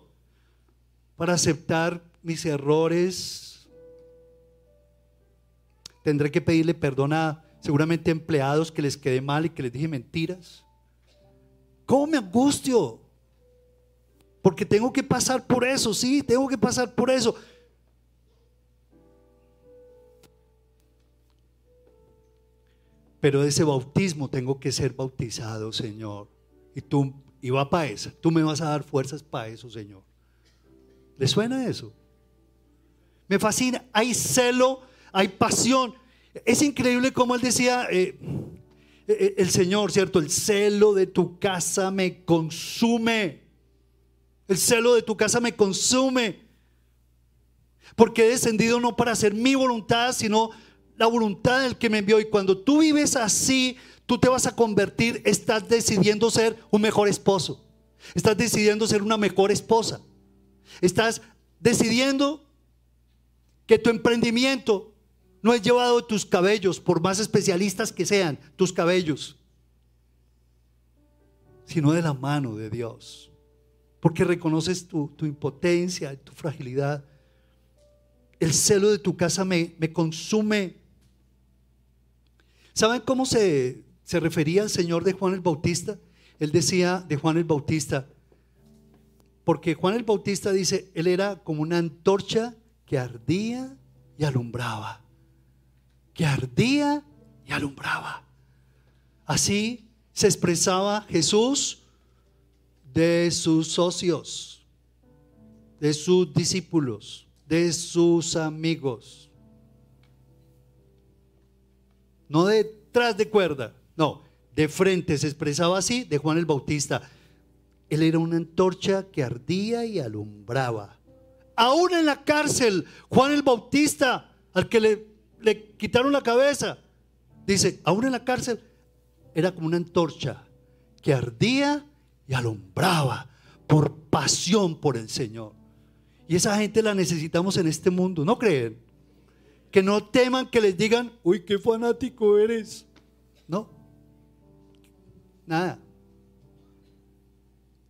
Speaker 1: para aceptar mis errores. Tendré que pedirle perdón a seguramente empleados que les quedé mal y que les dije mentiras. ¿Cómo me angustio? Porque tengo que pasar por eso, sí, tengo que pasar por eso. Pero de ese bautismo tengo que ser bautizado, Señor. Y tú, y va para eso, tú me vas a dar fuerzas para eso, Señor. ¿Le suena eso? Me fascina, hay celo, hay pasión. Es increíble como él decía, eh, eh, eh, el Señor, ¿cierto? El celo de tu casa me consume. El celo de tu casa me consume. Porque he descendido no para hacer mi voluntad, sino la voluntad del que me envió. Y cuando tú vives así, tú te vas a convertir, estás decidiendo ser un mejor esposo. Estás decidiendo ser una mejor esposa. Estás decidiendo que tu emprendimiento no es llevado tus cabellos, por más especialistas que sean tus cabellos, sino de la mano de Dios. Porque reconoces tu, tu impotencia, tu fragilidad. El celo de tu casa me, me consume. ¿Saben cómo se, se refería al Señor de Juan el Bautista? Él decía de Juan el Bautista, porque Juan el Bautista dice, él era como una antorcha que ardía y alumbraba que ardía y alumbraba. Así se expresaba Jesús de sus socios, de sus discípulos, de sus amigos. No detrás de cuerda, no, de frente se expresaba así de Juan el Bautista. Él era una antorcha que ardía y alumbraba. Aún en la cárcel, Juan el Bautista, al que le le quitaron la cabeza. Dice, aún en la cárcel era como una antorcha que ardía y alumbraba por pasión por el Señor. Y esa gente la necesitamos en este mundo, ¿no creen? Que no teman que les digan, uy, qué fanático eres. No, nada.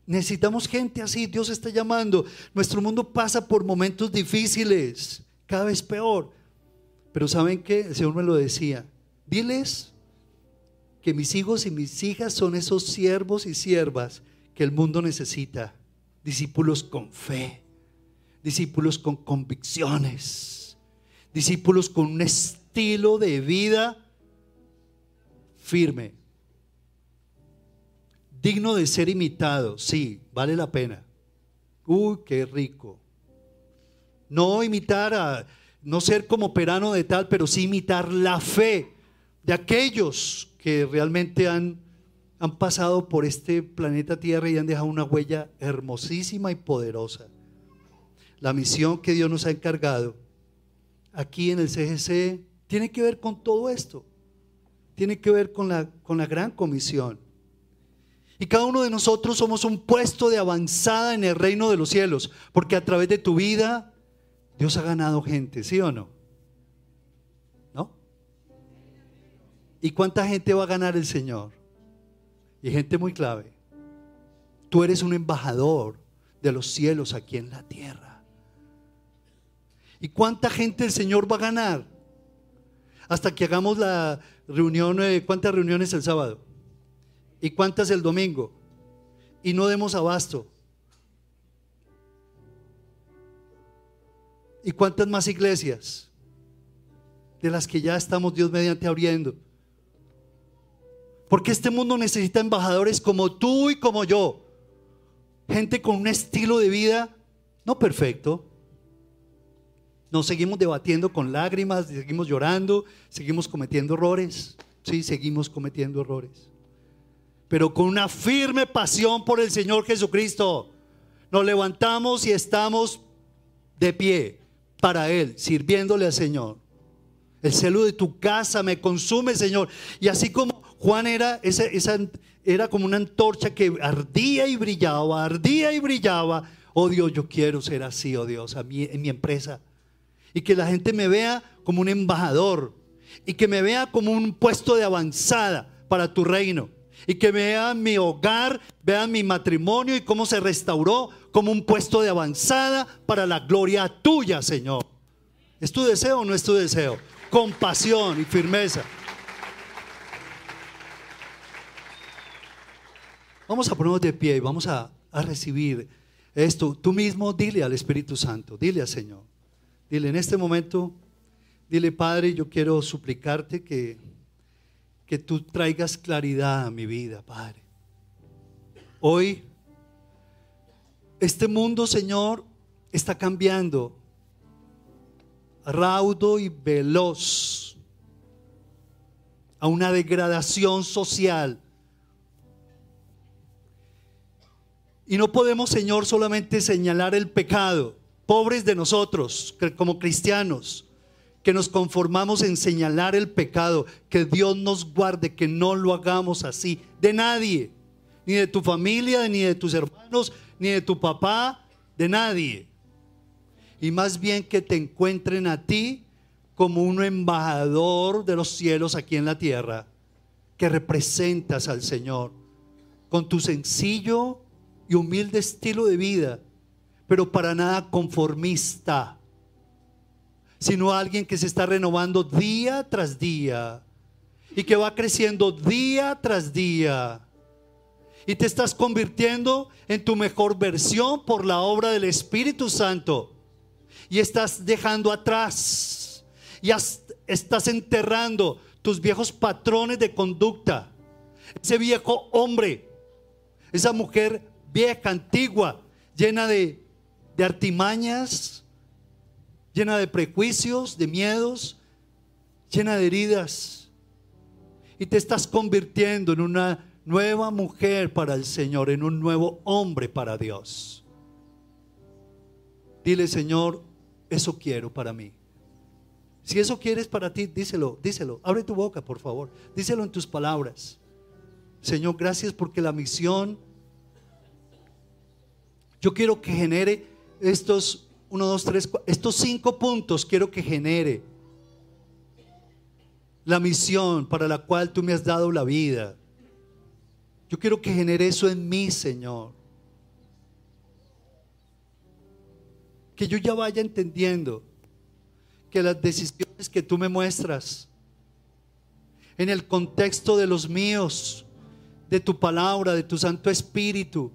Speaker 1: Necesitamos gente así, Dios está llamando. Nuestro mundo pasa por momentos difíciles, cada vez peor. Pero ¿saben qué? El Señor me lo decía. Diles que mis hijos y mis hijas son esos siervos y siervas que el mundo necesita. Discípulos con fe, discípulos con convicciones, discípulos con un estilo de vida firme, digno de ser imitado. Sí, vale la pena. Uy, qué rico. No imitar a, no ser como perano de tal, pero sí imitar la fe de aquellos que realmente han, han pasado por este planeta Tierra y han dejado una huella hermosísima y poderosa. La misión que Dios nos ha encargado aquí en el CGC tiene que ver con todo esto. Tiene que ver con la, con la gran comisión. Y cada uno de nosotros somos un puesto de avanzada en el reino de los cielos, porque a través de tu vida Dios ha ganado gente, ¿sí o no? ¿No? ¿Y cuánta gente va a ganar el Señor? Y gente muy clave. Tú eres un embajador de los cielos aquí en la tierra. ¿Y cuánta gente el Señor va a ganar? Hasta que hagamos la reunión, eh, ¿cuántas reuniones el sábado? ¿Y cuántas el domingo? Y no demos abasto. ¿Y cuántas más iglesias? De las que ya estamos Dios mediante abriendo. Porque este mundo necesita embajadores como tú y como yo. Gente con un estilo de vida no perfecto. Nos seguimos debatiendo con lágrimas, seguimos llorando, seguimos cometiendo errores. Sí, seguimos cometiendo errores pero con una firme pasión por el Señor Jesucristo. Nos levantamos y estamos de pie para Él, sirviéndole al Señor. El celo de tu casa me consume, Señor. Y así como Juan era, esa, era como una antorcha que ardía y brillaba, ardía y brillaba. Oh Dios, yo quiero ser así, oh Dios, a mí, en mi empresa. Y que la gente me vea como un embajador. Y que me vea como un puesto de avanzada para tu reino y que vean mi hogar, vean mi matrimonio y cómo se restauró como un puesto de avanzada para la gloria tuya, Señor. ¿Es tu deseo o no es tu deseo? Compasión y firmeza. Vamos a ponernos de pie y vamos a, a recibir esto. Tú mismo dile al Espíritu Santo, dile al Señor. Dile en este momento, dile Padre, yo quiero suplicarte que que tú traigas claridad a mi vida, Padre. Hoy, este mundo, Señor, está cambiando raudo y veloz a una degradación social. Y no podemos, Señor, solamente señalar el pecado, pobres de nosotros como cristianos que nos conformamos en señalar el pecado, que Dios nos guarde, que no lo hagamos así, de nadie, ni de tu familia, ni de tus hermanos, ni de tu papá, de nadie. Y más bien que te encuentren a ti como un embajador de los cielos aquí en la tierra, que representas al Señor con tu sencillo y humilde estilo de vida, pero para nada conformista sino alguien que se está renovando día tras día y que va creciendo día tras día. Y te estás convirtiendo en tu mejor versión por la obra del Espíritu Santo. Y estás dejando atrás y estás enterrando tus viejos patrones de conducta. Ese viejo hombre, esa mujer vieja, antigua, llena de, de artimañas, llena de prejuicios, de miedos, llena de heridas. Y te estás convirtiendo en una nueva mujer para el Señor, en un nuevo hombre para Dios. Dile, Señor, eso quiero para mí. Si eso quieres para ti, díselo, díselo. Abre tu boca, por favor. Díselo en tus palabras. Señor, gracias porque la misión, yo quiero que genere estos uno, dos, tres, estos cinco puntos quiero que genere la misión para la cual tú me has dado la vida. Yo quiero que genere eso en mí, Señor. Que yo ya vaya entendiendo que las decisiones que tú me muestras en el contexto de los míos, de tu palabra, de tu Santo Espíritu,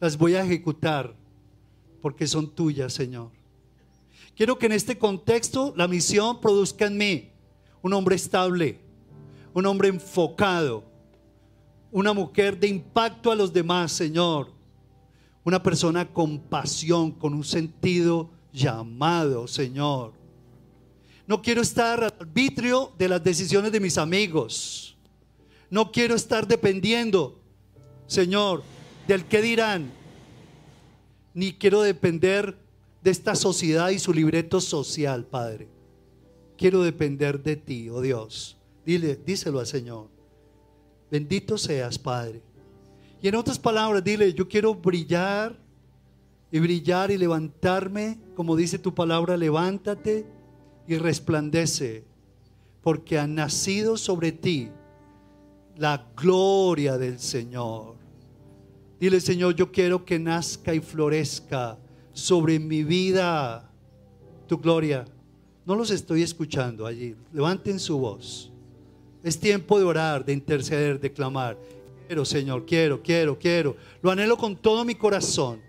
Speaker 1: las voy a ejecutar porque son tuyas, Señor. Quiero que en este contexto la misión produzca en mí un hombre estable, un hombre enfocado, una mujer de impacto a los demás, Señor. una persona con pasión, con un sentido llamado, Señor. No quiero estar al arbitrio de las decisiones de mis amigos. No quiero estar dependiendo, Señor, del que dirán. Ni quiero depender de esta sociedad y su libreto social, Padre. Quiero depender de ti, oh Dios. Dile, díselo al Señor. Bendito seas, Padre. Y en otras palabras, dile, yo quiero brillar y brillar y levantarme, como dice tu palabra, levántate y resplandece, porque ha nacido sobre ti la gloria del Señor. Dile, Señor, yo quiero que nazca y florezca sobre mi vida tu gloria. No los estoy escuchando allí. Levanten su voz. Es tiempo de orar, de interceder, de clamar. Quiero, Señor, quiero, quiero, quiero. Lo anhelo con todo mi corazón.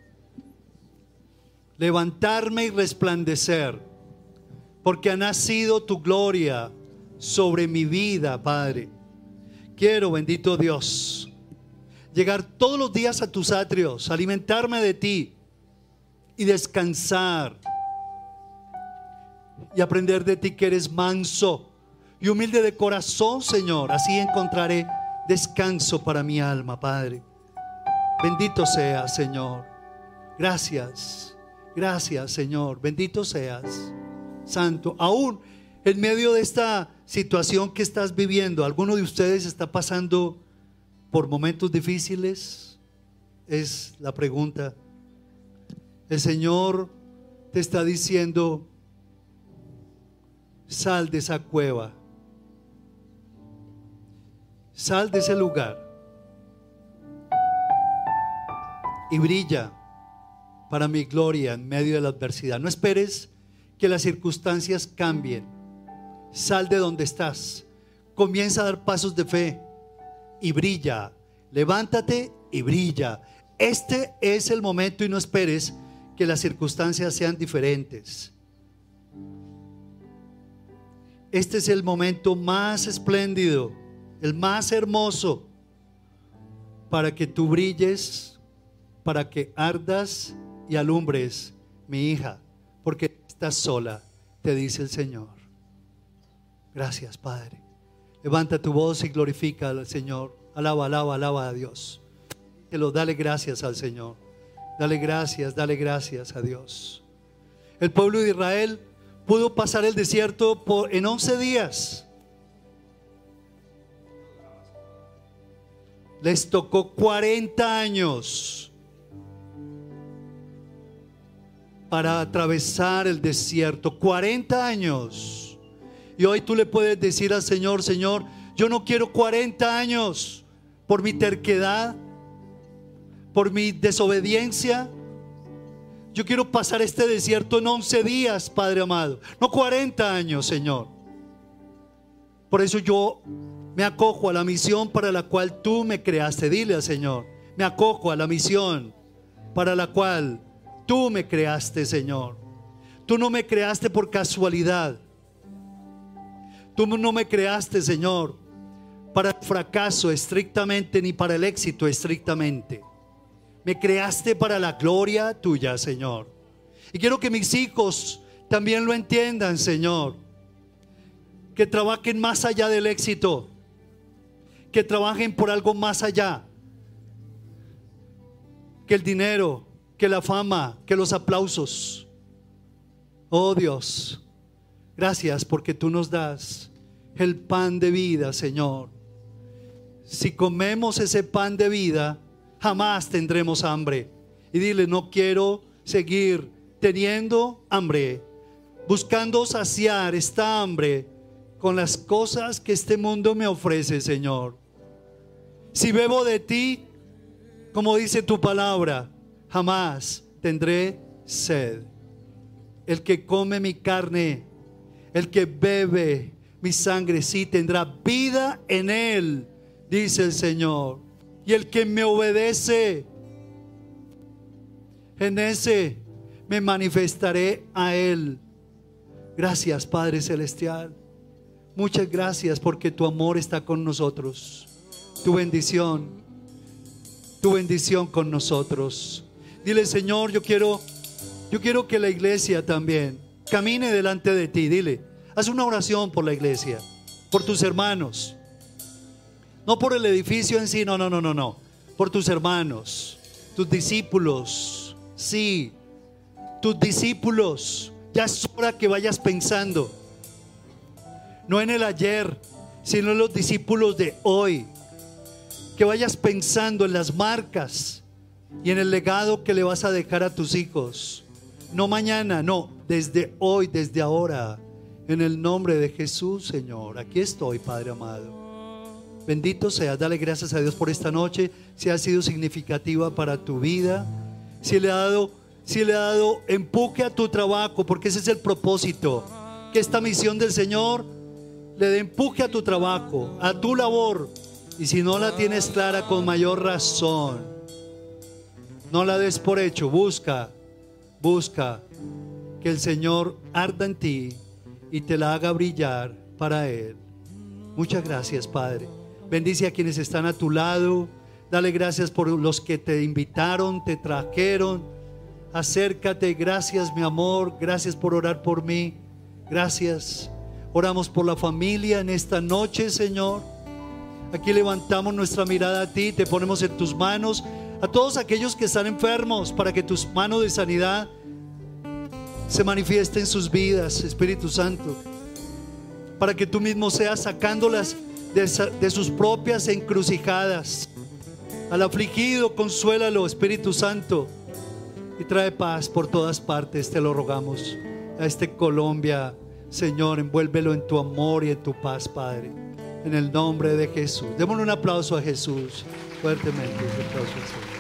Speaker 1: Levantarme y resplandecer. Porque ha nacido tu gloria sobre mi vida, Padre. Quiero, bendito Dios, llegar todos los días a tus atrios, alimentarme de ti y descansar y aprender de ti que eres manso y humilde de corazón, Señor. Así encontraré descanso para mi alma, Padre. Bendito sea, Señor. Gracias, gracias, Señor. Bendito seas, Santo. Aún en medio de esta situación que estás viviendo, ¿alguno de ustedes está pasando por momentos difíciles? Es la pregunta. El Señor te está diciendo, sal de esa cueva Sal de ese lugar y brilla para mi gloria en medio de la adversidad. No esperes que las circunstancias cambien. Sal de donde estás. Comienza a dar pasos de fe y brilla. Levántate y brilla. Este es el momento y no esperes que las circunstancias sean diferentes. Este es el momento más espléndido el más hermoso, para que tú brilles, para que ardas y alumbres, mi hija, porque estás sola, te dice el Señor. Gracias, Padre. Levanta tu voz y glorifica al Señor. Alaba, alaba, alaba a Dios. dale gracias al Señor. Dale gracias, dale gracias a Dios. El pueblo de Israel pudo pasar el desierto en 11 días. les tocó 40 años para atravesar el desierto. 40 años. Y hoy tú le puedes decir al Señor, Señor, yo no quiero 40 años por mi terquedad, por mi desobediencia. Yo quiero pasar este desierto en 11 días, Padre amado, no 40 años, Señor. Por eso yo me acojo a la misión para la cual tú me creaste. Dile al Señor, me acojo a la misión para la cual tú me creaste, Señor. Tú no me creaste por casualidad. Tú no me creaste, Señor, para el fracaso estrictamente ni para el éxito estrictamente. Me creaste para la gloria tuya, Señor. Y quiero que mis hijos también lo entiendan, Señor. Que trabajen más allá del éxito que trabajen por algo más allá que el dinero, que la fama, que los aplausos. Oh Dios, gracias porque tú nos das el pan de vida, Señor. Si comemos ese pan de vida, jamás tendremos hambre. Y dile, no quiero seguir teniendo hambre, buscando saciar esta hambre con las cosas que este mundo me ofrece, Señor. Si bebo de ti, como dice tu palabra, jamás tendré sed. El que come mi carne, el que bebe mi sangre, sí tendrá vida en él, dice el Señor. Y el que me obedece, en ese me manifestaré a él. Gracias, Padre Celestial. Muchas gracias porque tu amor está con nosotros. Tu bendición, tu bendición con nosotros. Dile, Señor, yo quiero, yo quiero que la iglesia también camine delante de ti. Dile, haz una oración por la iglesia, por tus hermanos. No por el edificio en sí, no, no, no, no, no. Por tus hermanos, tus discípulos. Sí, tus discípulos. Ya es hora que vayas pensando. No en el ayer, sino en los discípulos de hoy. Que vayas pensando en las marcas y en el legado que le vas a dejar a tus hijos. No mañana, no, desde hoy, desde ahora. En el nombre de Jesús, Señor. Aquí estoy, Padre amado. Bendito sea, dale gracias a Dios por esta noche, si ha sido significativa para tu vida, si le ha dado, si le ha dado empuje a tu trabajo, porque ese es el propósito, que esta misión del Señor le dé empuje a tu trabajo, a tu labor, y si no la tienes clara con mayor razón, no la des por hecho, busca, busca que el Señor arda en ti y te la haga brillar para Él. Muchas gracias, Padre. Bendice a quienes están a tu lado. Dale gracias por los que te invitaron, te trajeron. Acércate. Gracias, mi amor. Gracias por orar por mí. Gracias. Oramos por la familia en esta noche, Señor. Aquí levantamos nuestra mirada a ti, te ponemos en tus manos a todos aquellos que están enfermos para que tus manos de sanidad se manifiesten en sus vidas, Espíritu Santo. Para que tú mismo seas sacándolas de, sus propias encrucijadas. Al afligido, consuélalo, Espíritu Santo, y trae paz por todas partes, te lo rogamos. A este Colombia, Señor, envuélvelo en tu amor y en tu paz, Padre. En el nombre de Jesús. Démosle un aplauso a Jesús, fuertemente. Un aplauso